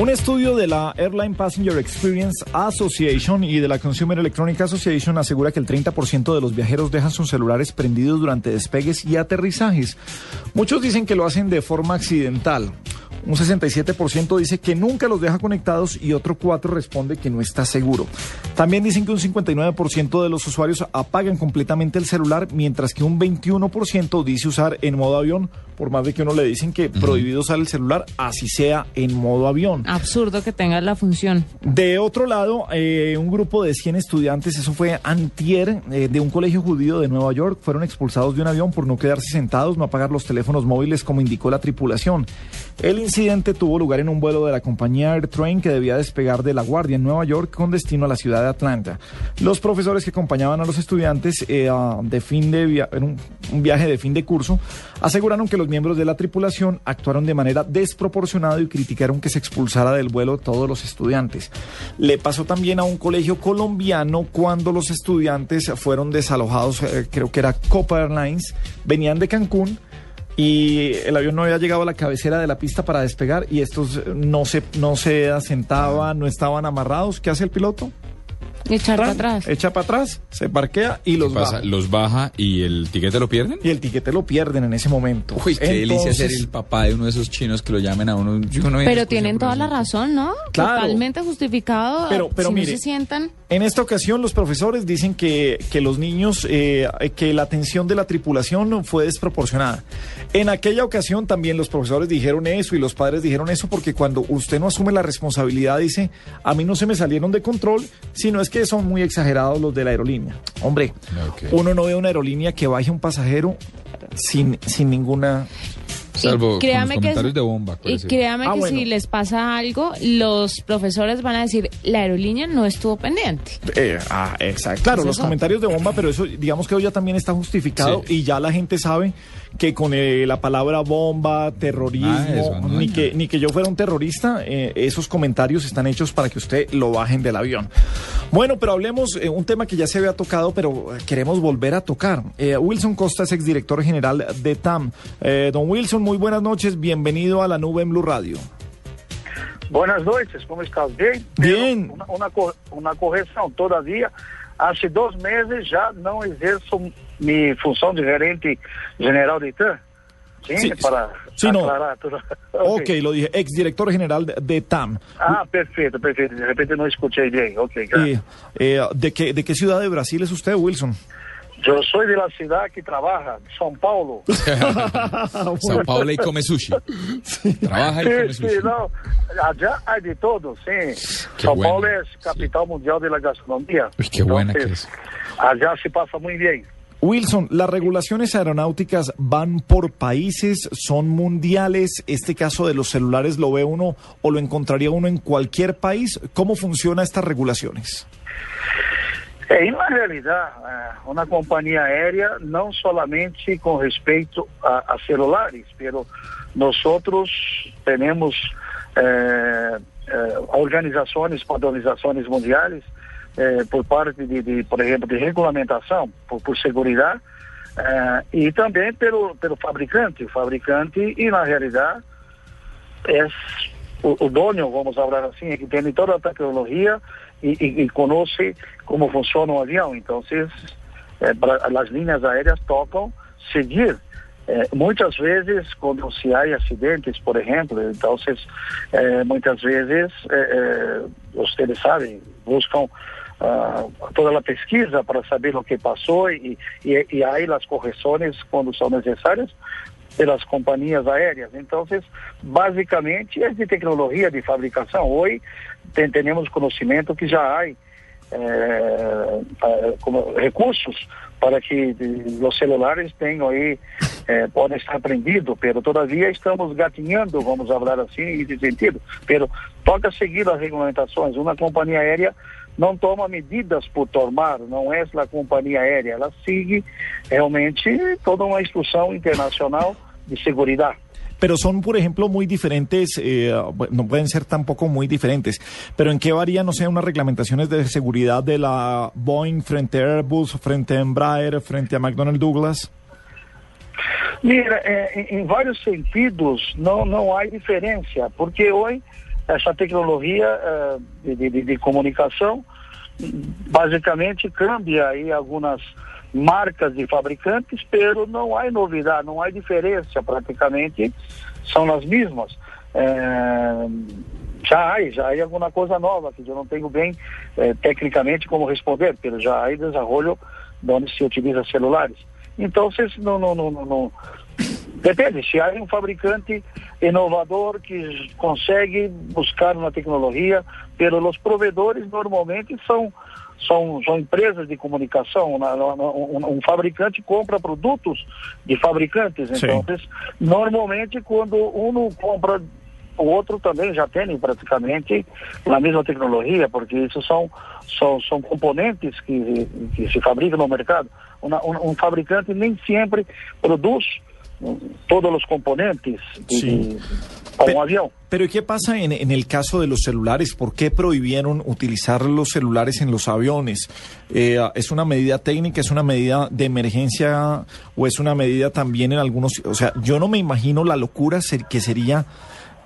Un estudio de la Airline Passenger Experience Association y de la Consumer Electronic Association asegura que el 30% de los viajeros dejan sus celulares prendidos durante despegues y aterrizajes. Muchos dicen que lo hacen de forma accidental. Un 67% dice que nunca los deja conectados y otro 4% responde que no está seguro. También dicen que un 59% de los usuarios apagan completamente el celular, mientras que un 21% dice usar en modo avión, por más de que uno le dicen que prohibido usar el celular, así sea en modo avión. Absurdo que tenga la función. De otro lado, eh, un grupo de 100 estudiantes, eso fue antier, eh, de un colegio judío de Nueva York, fueron expulsados de un avión por no quedarse sentados, no apagar los teléfonos móviles como indicó la tripulación. El incidente tuvo lugar en un vuelo de la compañía AirTrain que debía despegar de La Guardia en Nueva York con destino a la ciudad de Atlanta. Los profesores que acompañaban a los estudiantes eh, de fin de en un, viaje de fin de curso aseguraron que los miembros de la tripulación actuaron de manera desproporcionada y criticaron que se expulsara del vuelo todos los estudiantes. Le pasó también a un colegio colombiano cuando los estudiantes fueron desalojados, eh, creo que era Copa Airlines, venían de Cancún y el avión no había llegado a la cabecera de la pista para despegar y estos no se, no se asentaban, no estaban amarrados. ¿Qué hace el piloto? Echar para atrás. Echa para atrás, se parquea y los pasa? baja. ¿Los baja y el tiquete lo pierden? Y el tiquete lo pierden en ese momento. Uy, qué delicia ser el papá de uno de esos chinos que lo llamen a uno. Pero tienen toda la razón, ¿no? Claro. Totalmente justificado. Pero- pero si mire, no se sientan. En esta ocasión los profesores dicen que, que los niños, eh, que la atención de la tripulación fue desproporcionada. En aquella ocasión también los profesores dijeron eso y los padres dijeron eso porque cuando usted no asume la responsabilidad dice, a mí no se me salieron de control, sino es que son muy exagerados los de la aerolínea. Hombre, uno no ve una aerolínea que baje un pasajero sin, sin ninguna... Salvo y créame los que, comentarios de bomba. y créame Ah, que bueno. si les pasa algo, los profesores van a decir, la aerolínea no estuvo pendiente. Eh, ah, exacto. Claro, los eso. comentarios de bomba, pero eso digamos que hoy ya también está justificado Sí. y ya la gente sabe que con eh, la palabra bomba, terrorismo, Ah, eso, no, ni, no. que, ni que yo fuera un terrorista, eh, esos comentarios están hechos para que usted lo bajen del avión. Bueno, pero hablemos eh, un tema que ya se había tocado, pero eh, queremos volver a tocar. Eh, Wilson Costa es exdirector general de TAM. Eh, don Wilson, muy buenas noches, bienvenido a la nube en Blue Radio. Buenas noches, ¿cómo estás? Bien. Bien. Una, una, una correção, todavia, hace dos meses já não exerço minha função de gerente general de TAM. Sim, Sí, para sí, no. aclarar tudo. Ok, lo dije, exdirector general de, de TAM. Ah, perfeito, perfeito. De repente não escutei bem. Ok, gracias. Eh, eh, ¿de, qué, ¿De qué ciudad de Brasil es usted, Wilson? Eu sou de la cidade que trabalha, São Paulo. Sao Paulo y come sushi. Trabaja y come Sim, sushi. sim, não. Allá há de todo, sim. Que São bueno. Paulo é capital mundial de la gastronomia. Uy, qué buena que Entonces, es. Allá se pasa muy bien. Wilson, ¿las regulaciones aeronáuticas van por países, son mundiales? Este caso de los celulares lo ve uno o lo encontraría uno en cualquier país. ¿Cómo funcionan estas regulaciones? É, na realidade, eh, uma companhia aérea não somente com respeito a, a celulares, pero nós outros temos eh, eh, organizações, eh, por parte de, de, por exemplo, de regulamentação, por, por segurança, eh, e também pelo, pelo fabricante. O fabricante, e na realidade, é o, o dono, vamos falar assim, é que tem toda a tecnologia e, e, e conhece como funciona o avião. Então, eh, pra, as linhas aéreas tocam seguir. Eh, muitas vezes, quando se há acidentes, por exemplo, então, eh, muitas vezes, eh, eh, vocês sabem, buscam ah, toda a pesquisa para saber o que passou e, e, e aí as correções quando são necessárias pelas companhias aéreas. Então, basicamente, é de tecnologia de fabricação. Hoje, tem, temos conhecimento que já há como recursos para que os celulares tenham aí eh, pode estar prendido, pero todavia estamos gatinhando, vamos falar assim, nesse sentido. Pero toca seguir as regulamentações. Uma companhia aérea não toma medidas por tomar, não é a companhia aérea, ela sigue realmente toda uma instrução internacional de segurança. pero son, por ejemplo, muy diferentes, eh, no pueden ser tampoco muy diferentes, pero ¿en qué varía, no sé, unas reglamentaciones de seguridad de la Boeing frente a Airbus, frente a Embraer, frente a McDonnell Douglas? Mira, eh, em vários sentidos não, não há diferença, porque hoje essa tecnologia eh, de, de, de comunicação basicamente cambia aí algumas marcas de fabricantes, pero não há novidade, não há diferença, praticamente são as mesmas. É, já há, já há alguma coisa nova que eu não tenho bem é, tecnicamente como responder, pero já há desenvolvimento onde se utiliza celulares. Então, vocês não, não, não, não, Depende, se há um fabricante inovador que consegue buscar uma tecnologia, pero os provedores normalmente são são, são empresas de comunicação, um, um, fabricante compra produtos de fabricantes, então normalmente quando um compra o outro também já tem praticamente a mesma tecnologia, porque isso são, são, são componentes que, que se fabricam no mercado. um, um fabricante nem sempre produz todos los componentes de, sí. un avión. Pero ¿qué pasa en, en, el caso de los celulares? ¿Por qué prohibieron utilizar los celulares en los aviones? Eh, ¿Es una medida técnica, es una medida de emergencia o es una medida también en algunos... O sea, yo no me imagino la locura que sería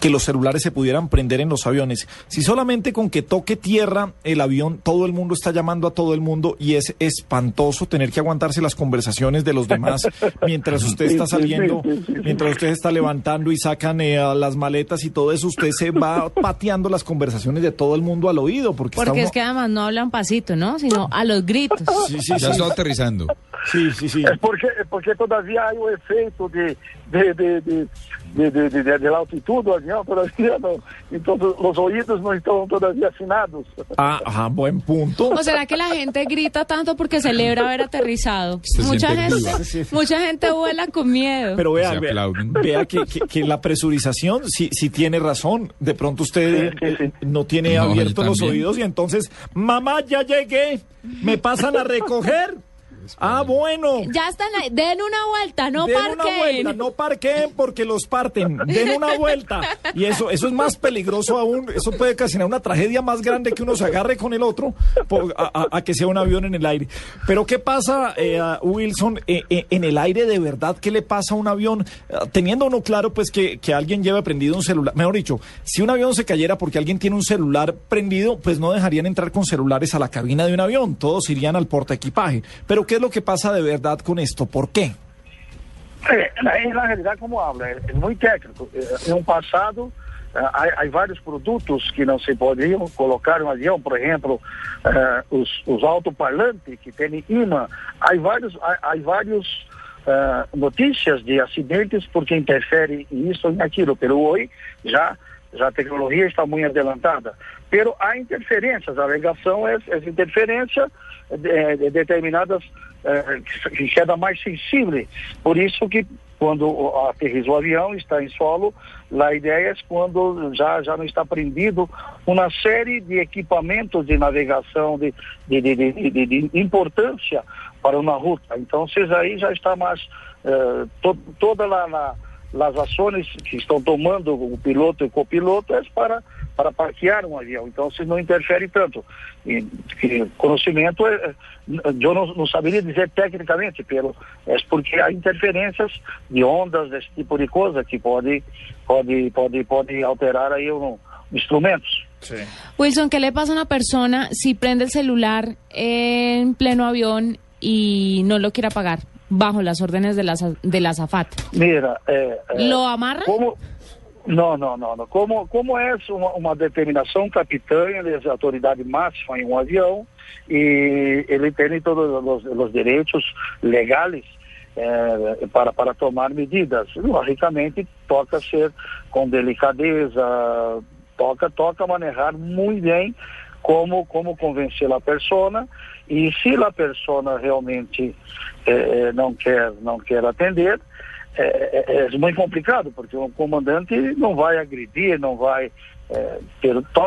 que los celulares se pudieran prender en los aviones. Si solamente con que toque tierra el avión, todo el mundo está llamando a todo el mundo y es espantoso tener que aguantarse las conversaciones de los demás mientras usted está saliendo, mientras usted está levantando y sacan eh, las maletas y todo eso, usted se va pateando las conversaciones de todo el mundo al oído. Porque, porque es que además no hablan pasito, ¿no? Sino a los gritos. Sí, sí, ya está aterrizando. Sí, sí, sí. Es porque, porque todavía hay un efecto de, de, de, de de, de, de, de, altitud do avião todavia não. Então os ouvidos não estão todavia afinados. Ah, ah, buen punto. ¿O será que la gente grita tanto porque celebra haber aterrizado? mucha gente, mucha gente vuela con miedo. Pero vea, vea, vea que, que, que, la presurización sí, sí tiene razón. De pronto usted sí, sí, no tiene no, abiertos los oídos y entonces, mamá, ya llegué, me pasan a recoger. Ah, bueno. Ya están ahí. Den una vuelta, no Den parquen. una vuelta, no parquen porque los parten. Den una vuelta. Y eso, eso es más peligroso aún. Eso puede ocasionar una tragedia más grande que uno se agarre con el otro por, a, a, que sea un avión en el aire. Pero ¿qué pasa, eh, Wilson, eh, eh, en el aire de verdad? ¿Qué le pasa a un avión? Teniendo uno claro, pues, que, que alguien lleve prendido un celular. Mejor dicho, si un avión se cayera porque alguien tiene un celular prendido, pues no dejarían entrar con celulares a la cabina de un avión. Todos irían al porta equipaje. Pero ¿qué es lo que pasa de verdad con esto? ¿Por qué? É, na, na realidade, como habla, é, muito técnico. É, no passado, há, há, vários produtos que não se podiam colocar no avião, por exemplo, uh, os, que têm imã. Há vários, há, há vários de acidentes porque interfere isso e naquilo. Pelo hoje, já já a tecnologia está muito adiantada. Pero há interferências, a alegação é essa interferência de, de determinadas é, que queda mais sensível. Por isso que quando aterriza o avião, está em solo, ideia é quando já, já não está prendido uma série de equipamentos de navegação de, de, de, de, de importância para uma ruta. Então, vocês aí já está mais to, toda a as ações que estão tomando o piloto e o copiloto é para, para parquear um avião. Então, se não interfere tanto. E, que conhecimento, é, eu não, não, saberia dizer tecnicamente, pelo, é porque há interferências de ondas, desse tipo de coisa, que pode, pode, pode, pode alterar aí um, instrumentos. Sí. Wilson, ¿qué le pasa a una persona si prende el celular en pleno avión y no lo quiere apagar? Bajo las órdenes de la, de la azafat. Mira, eh, eh, ¿lo amarra? ¿cómo? Não, não, não, não. Como, como é uma, uma determinação capitânia autoridade máxima em um avião e ele tem todos os, os direitos legais é, para, para tomar medidas. Logicamente, toca ser com delicadeza, toca, toca manejar muito bem como, como convencer a pessoa e se a pessoa realmente eh, não quer não quer atender, é, é, é muito complicado, porque o comandante não vai agredir, não vai. É,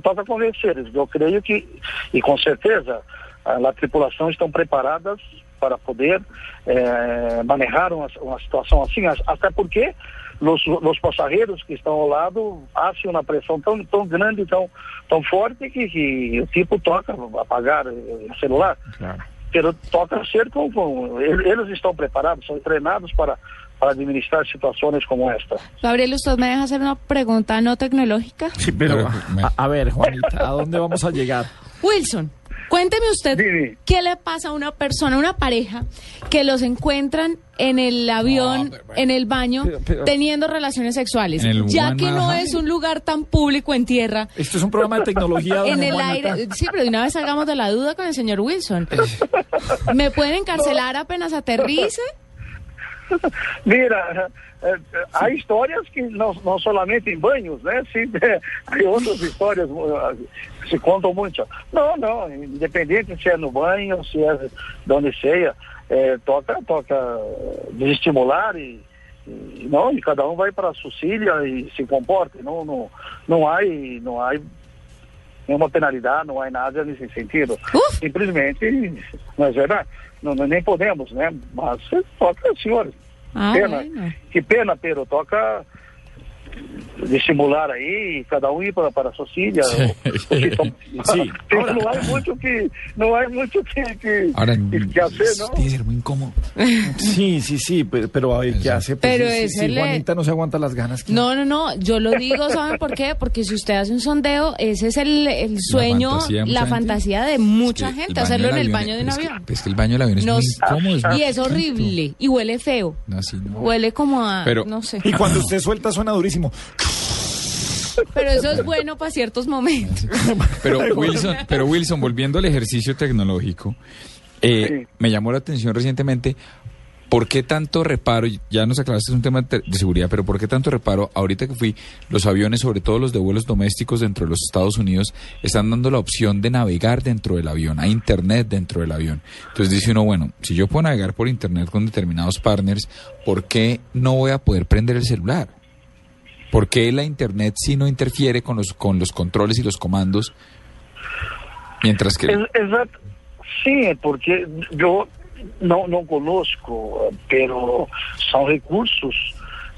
toca convencer. Eu creio que, e com certeza, a, a tripulação estão preparadas para poder é, manejar uma, uma situação assim, até porque os, os passageiros que estão ao lado acham uma pressão tão, tão grande, tão, tão forte que, que o tipo toca apagar o celular. Claro. Pero toca ser com, com, eles estão preparados, são treinados para para administrar situaciones como esta. Gabriel, ¿usted me deja hacer una pregunta no tecnológica? Sí, pero a, a ver, Juanita, ¿a dónde vamos a llegar? Wilson, Cuénteme usted qué le pasa a una persona, una pareja, que los encuentran en el avión, en el baño, teniendo relaciones sexuales. Ya que no es un lugar tan público en tierra. Esto es un programa de tecnología. en el aire. Sí, pero de una vez salgamos de la duda con el señor Wilson. ¿Me pueden encarcelar apenas aterrice? Mira, eh, eh, há histórias que não, não somente em banhos, né? Sim, há outras histórias que se contam muito. Não, não, independente se é no banho, se é de onde seja, é, toca, toca desestimular e, e, não, e cada um vai para a Sucília e se comporta. Não, não, não há, não há nenhuma penalidade, não há nada nesse sentido. Uh! Simplesmente, não é verdade? Não, nem podemos, né? Mas toca, senhores. Ah, pena. Bueno. Que pena, Pedro. Toca estimular aí, cada um ir para, para a sua filha. Sí. Ahora, no hay mucho que, no hay mucho que, que, Ahora, que hacer, ¿no? Tiene que ser muy incómodo. Sí, sí, sí, pero, pero a ver, ¿qué hace? Pues, pero si, si Juanita no se aguanta las ganas. No, no, no, yo lo digo, ¿saben por qué? Porque si usted hace un sondeo, ese es el, el sueño, la fantasía de mucha, gente, gente hacerlo en el baño de un avión. Es que, el baño del avión es muy incómodo. Es y es horrible, y huele feo. No, así no. Huele como a, pero, no sé. Y cuando usted suelta suena durísimo. Pero eso es bueno para ciertos momentos. Pero Wilson, pero Wilson, volviendo al ejercicio tecnológico, eh, me llamó la atención recientemente. ¿Por qué tanto reparo? Ya nos aclaraste, es un tema de seguridad, pero ¿por qué tanto reparo? Ahorita que fui, los aviones, sobre todo los de vuelos domésticos dentro de los Estados Unidos, están dando la opción de navegar dentro del avión, a Internet dentro del avión. Entonces dice uno, bueno, si yo puedo navegar por Internet con determinados partners, ¿por qué no voy a poder prender el celular? ¿Por qué la Internet sí no interfiere con los, con los controles y los comandos? Mientras que... Exacto. Sí, porque yo no, no conozco, pero son recursos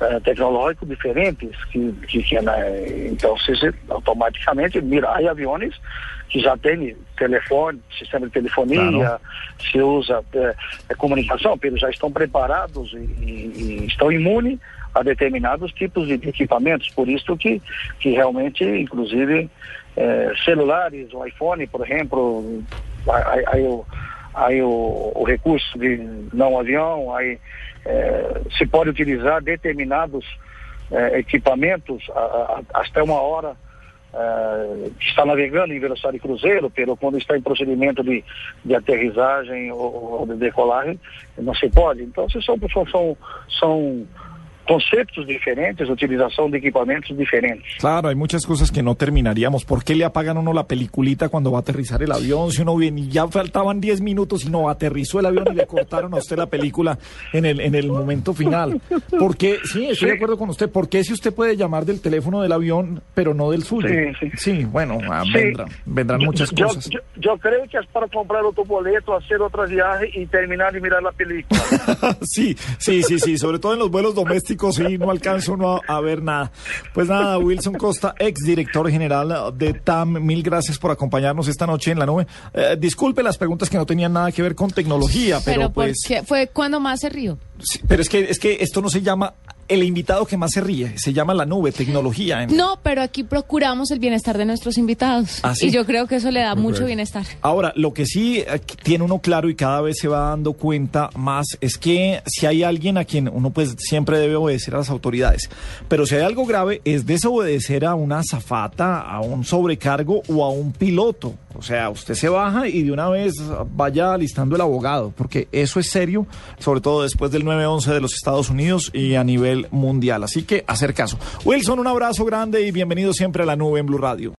uh, tecnológicos diferentes que, que, né, então se, automaticamente mira, há aviões que já tem telefone, sistema de telefonia, claro. se usa é, comunicação, eles já estão preparados e, e, e estão imunes a determinados tipos de equipamentos, por isso que, que realmente, inclusive, é, celulares, o iPhone, por exemplo, aí, aí, o, aí o, o, recurso de não avião, aí é, se pode utilizar determinados é, equipamentos a, a, até uma hora Uh, está navegando em velocidade cruzeiro, pelo quando está em procedimento de, de aterrissagem ou, ou de decolagem, não se pode. Então, são, são, são conceptos diferentes, utilización de equipamientos diferentes. Claro, hay muchas cosas que no terminaríamos. ¿Por qué le apagan uno la peliculita cuando va a aterrizar el avión? Si uno viene y ya faltaban 10 minutos y no aterrizó el avión y le cortaron a usted la película en el, en el momento final. ¿Por qué? Sí, estoy de acuerdo con usted. ¿Por qué si usted puede llamar del teléfono del avión, pero no del suyo? Sí, sí. bueno, ah, vendrán, vendrán muchas cosas. Yo, creo que es para comprar otro boleto, hacer otra viaje y terminar de mirar la película. sí, sí, sí, sí, sobre todo en los vuelos domésticos y no alcanzo no a, ver nada. Pues nada, Wilson Costa, ex director general de TAM, mil gracias por acompañarnos esta noche en la nube. Eh, disculpe las preguntas que no tenían nada que ver con tecnología, pero, pues... ¿Fue cuando más se rió? pero es que, es que esto no se llama el invitado que más se ríe. Se llama la nube, tecnología. No, pero aquí procuramos el bienestar de nuestros invitados. ¿Ah, y yo creo que eso le da mucho bienestar. Ahora, lo que sí eh, tiene uno claro y cada vez se va dando cuenta más es que si hay alguien a quien uno pues siempre debe obedecer a las autoridades, pero si hay algo grave es desobedecer a una azafata, a un sobrecargo o a un piloto. O sea, usted se baja y de una vez vaya alistando el abogado, porque eso es serio, sobre todo después del 9-11 de los Estados Unidos y a nivel mundial. Así que hacer caso. Wilson, un abrazo grande y bienvenido siempre a la nube en Blue Radio.